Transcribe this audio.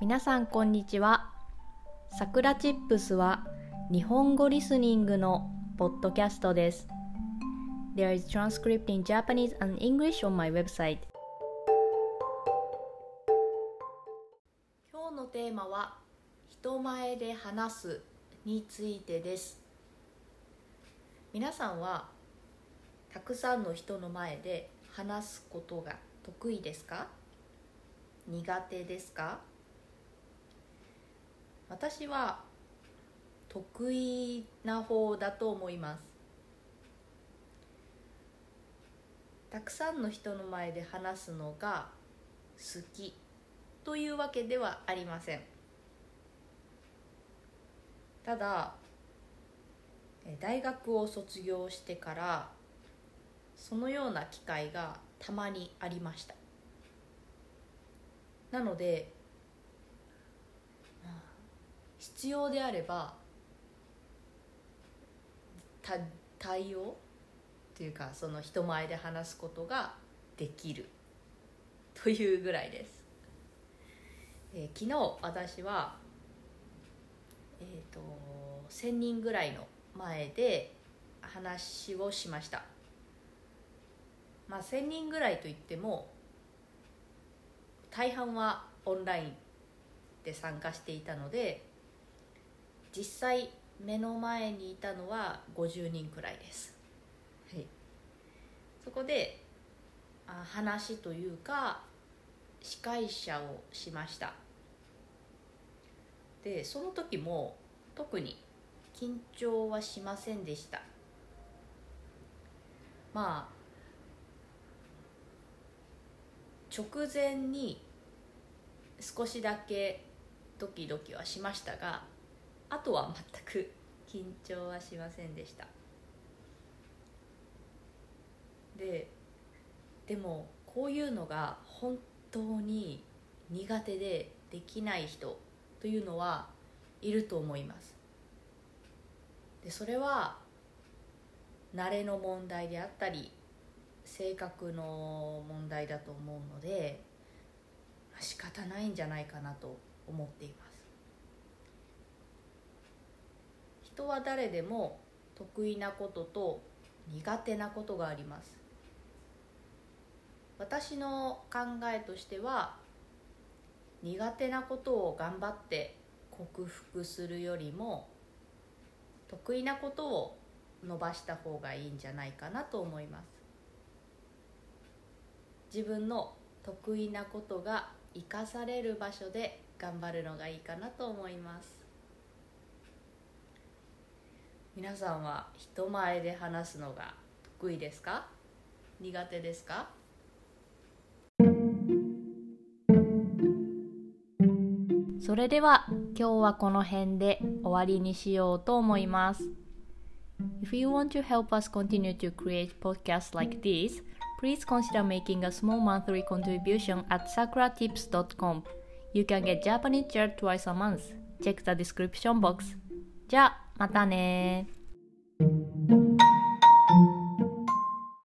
皆さんこんにちは。さくらチップスは日本語リスニングのポッドキャストです。There is transcript in Japanese and English on my website. 今日のテーマは人前で話すについてです。皆さんはたくさんの人の前で話すことが得意ですか？苦手ですか？私は得意な方だと思います。たくさんの人の前で話すのが好きというわけではありません。ただ大学を卒業してからそのような機会がたまにありました。なので必要であれば対応というかその人前で話すことができる。というぐらいです、えー、昨日私はえっ、ー、と1,000人ぐらいの前で話をしました。まあ1,000人ぐらいといっても大半はオンラインで参加していたので実際目の前にいたのは50人くらいです、はい、そこであ話というか司会者をしました。でその時も特に緊張はしませんでした。まあ直前に少しだけドキドキはしましたがあとは全く緊張はしませんでした。ででもこういうのが本当に苦手でできない人というのはいると思います。でそれは慣れの問題であったり性格の問題だと思うので仕方ないんじゃないかなと思っています。人は誰でも得意なことと苦手なことがあります。私の考えとしては苦手なことを頑張って克服するよりも得意なことを伸ばした方がいいんじゃないかなと思います。自分の得意なことが生かされる場所で頑張るのがいいかなと思います。皆さんは人前で話すのが得意ですか苦手ですかそれでは今日はこの辺で終わりにしようと思います If you want to help us continue to create podcasts like this, please consider making a small monthly contribution at sakuratips.com. You can get Japanese chair twice a month. Check the description box. じゃあ、またね